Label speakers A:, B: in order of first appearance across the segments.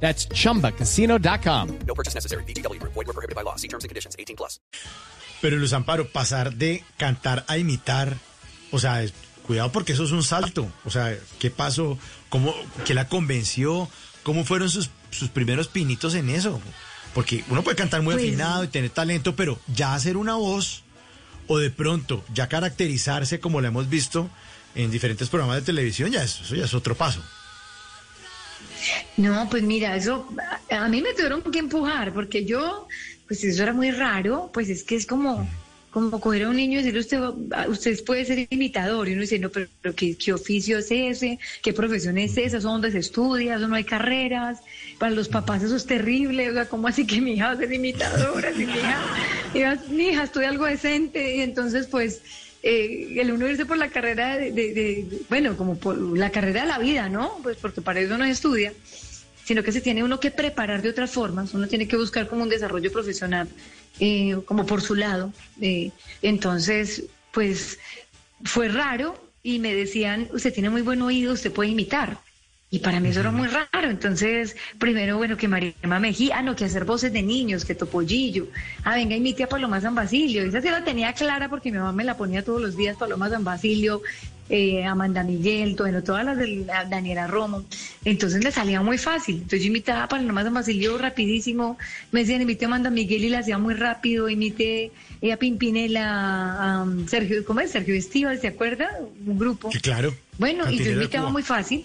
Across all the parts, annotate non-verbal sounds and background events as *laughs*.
A: That's chumbacasino.com.
B: No purchase necessary. BGW. Void were prohibited by law. See terms and conditions. 18 plus.
C: Pero Luz Amparo, pasar de cantar a imitar, o sea, cuidado porque eso es un salto. O sea, ¿qué pasó? ¿Cómo, ¿Qué la convenció? ¿Cómo fueron sus, sus primeros pinitos en eso? Porque uno puede cantar muy
D: Pues-
C: afinado y tener talento, pero ya hacer una voz o de pronto ya caracterizarse como lo hemos visto en diferentes programas de televisión, ya es, eso ya es otro paso.
D: No, pues mira, eso a mí me tuvieron que empujar porque yo, pues eso era muy raro, pues es que es como como coger a un niño y decirle usted, usted puede ser imitador y uno dice, no, pero, ¿qué, qué oficio es ese? ¿Qué profesión es esa? ¿Eso dónde se estudia? ¿Eso no hay carreras? Para los papás eso es terrible, o sea, ¿cómo así que mi hija va a ser imitadora? Si mi hija, mi hija estudia algo decente y entonces pues eh, el uno irse por la carrera de, de- de- bueno, como por la carrera de la vida, ¿no? Pues porque para eso no se estudia, sino que se tiene uno que preparar de otras formas, uno tiene que buscar como un desarrollo profesional, eh, como por su lado. eh, entonces, pues fue raro y me decían, usted tiene muy buen oído, usted puede imitar. Y para mí eso era muy raro. Entonces, primero, bueno, que María Mejía, ah, no, que hacer voces de niños, que Topollillo. Ah, venga, imite a Paloma San Basilio. Esa sí la tenía clara porque mi mamá me la ponía todos los días, Paloma San Basilio, eh, Amanda Miguel, bueno, todas las de la- Daniela Romo. Entonces me salía muy fácil. Entonces yo imitaba a Paloma San Basilio rapidísimo. Me decían, imite a Amanda Miguel y la hacía muy rápido. Imite eh, a Pimpinela, a um, Sergio, ¿cómo es? Sergio Estíbal, ¿se acuerda? Un grupo.
C: Que claro.
D: Bueno, y yo imitaba muy fácil.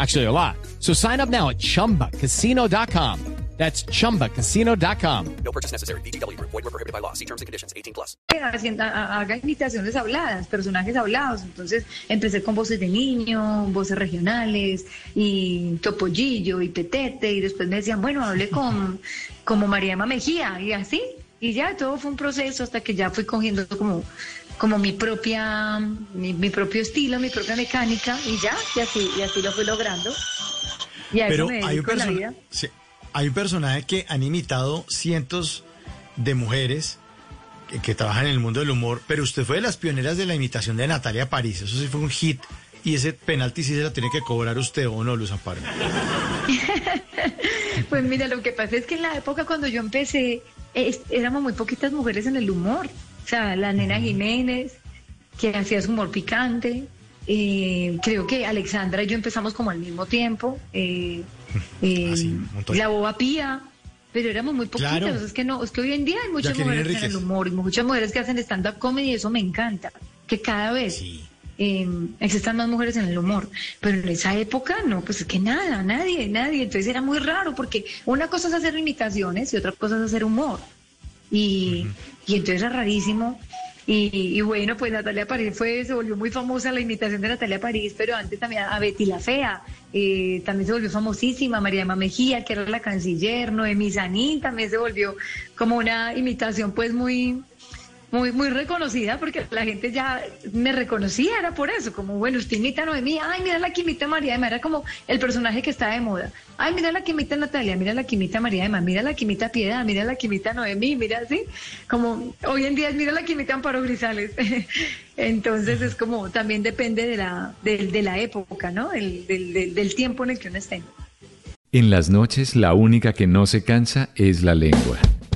A: Actually, a lot. So sign up now at chumbacasino.com. That's chumbacasino.com.
B: No purchase necessary. BGW. Void were prohibited by law. See terms and conditions. 18 plus.
D: haga imitaciones habladas, personajes hablados. Entonces empecé con voces de niño, voces regionales, y Topollillo, y Petete, y después me decían, bueno, hablé con como María Emma Mejía, y así. Y ya todo fue un proceso hasta que ya fui cogiendo como, como mi propia, mi, mi propio estilo, mi propia mecánica, y ya, y así, y así lo fui logrando. Y a
C: Pero
D: eso me
C: hay un,
D: la vida.
C: sí, hay un personaje que han imitado cientos de mujeres que, que trabajan en el mundo del humor, pero usted fue de las pioneras de la imitación de Natalia París. Eso sí fue un hit. Y ese penalti sí se lo tiene que cobrar usted o no, Luz Amparo. *laughs*
D: Pues mira, lo que pasa es que en la época cuando yo empecé, es- éramos muy poquitas mujeres en el humor. Sea, la nena Jiménez, que hacía su humor picante. eh, creo que Alexandra y yo empezamos como al mismo tiempo. eh, eh, *laughs*
C: Ah, sí, montón.
D: la boba pía. Pero éramos muy poquitas.
C: Claro.
D: Es que no, es que hoy en día hay muchas
C: Jacqueline
D: mujeres en el
C: Enríquez.
D: humor y muchas mujeres que hacen stand-up comedy y eso me encanta. Que cada vez
C: Sí.
D: eh, existan más mujeres en el humor. Pero en esa época, no, pues es que nada, nadie, nadie. Entonces era muy raro porque una cosa es hacer imitaciones y otra cosa es hacer humor. Y, y entonces era rarísimo. Y, y bueno, pues Natalia París fue, se volvió muy famosa la imitación de Natalia París, pero antes también a Betty la Fea, eh, también se volvió famosísima, María Emma Mejía, que era la canciller, Noemí Sanín también se volvió como una imitación pues muy, muy, muy reconocida porque la gente ya me reconocía, era por eso, como bueno, usted imita a Noemí, ay, mira la que imita a María Emma, era como el personaje que está de moda. Ay, mira la que imita a Natalia, mira la que imita a María Emma, mira la que imita a Piedad, mira la que imita a Noemí, mira así, como hoy en día es mira la que imita a Amparo Grisales. *laughs* Entonces es como, también depende de la, de, de la época, ¿no? El- del, del- del tiempo en el que uno esté.
E: En las noches la única que no se cansa es la lengua.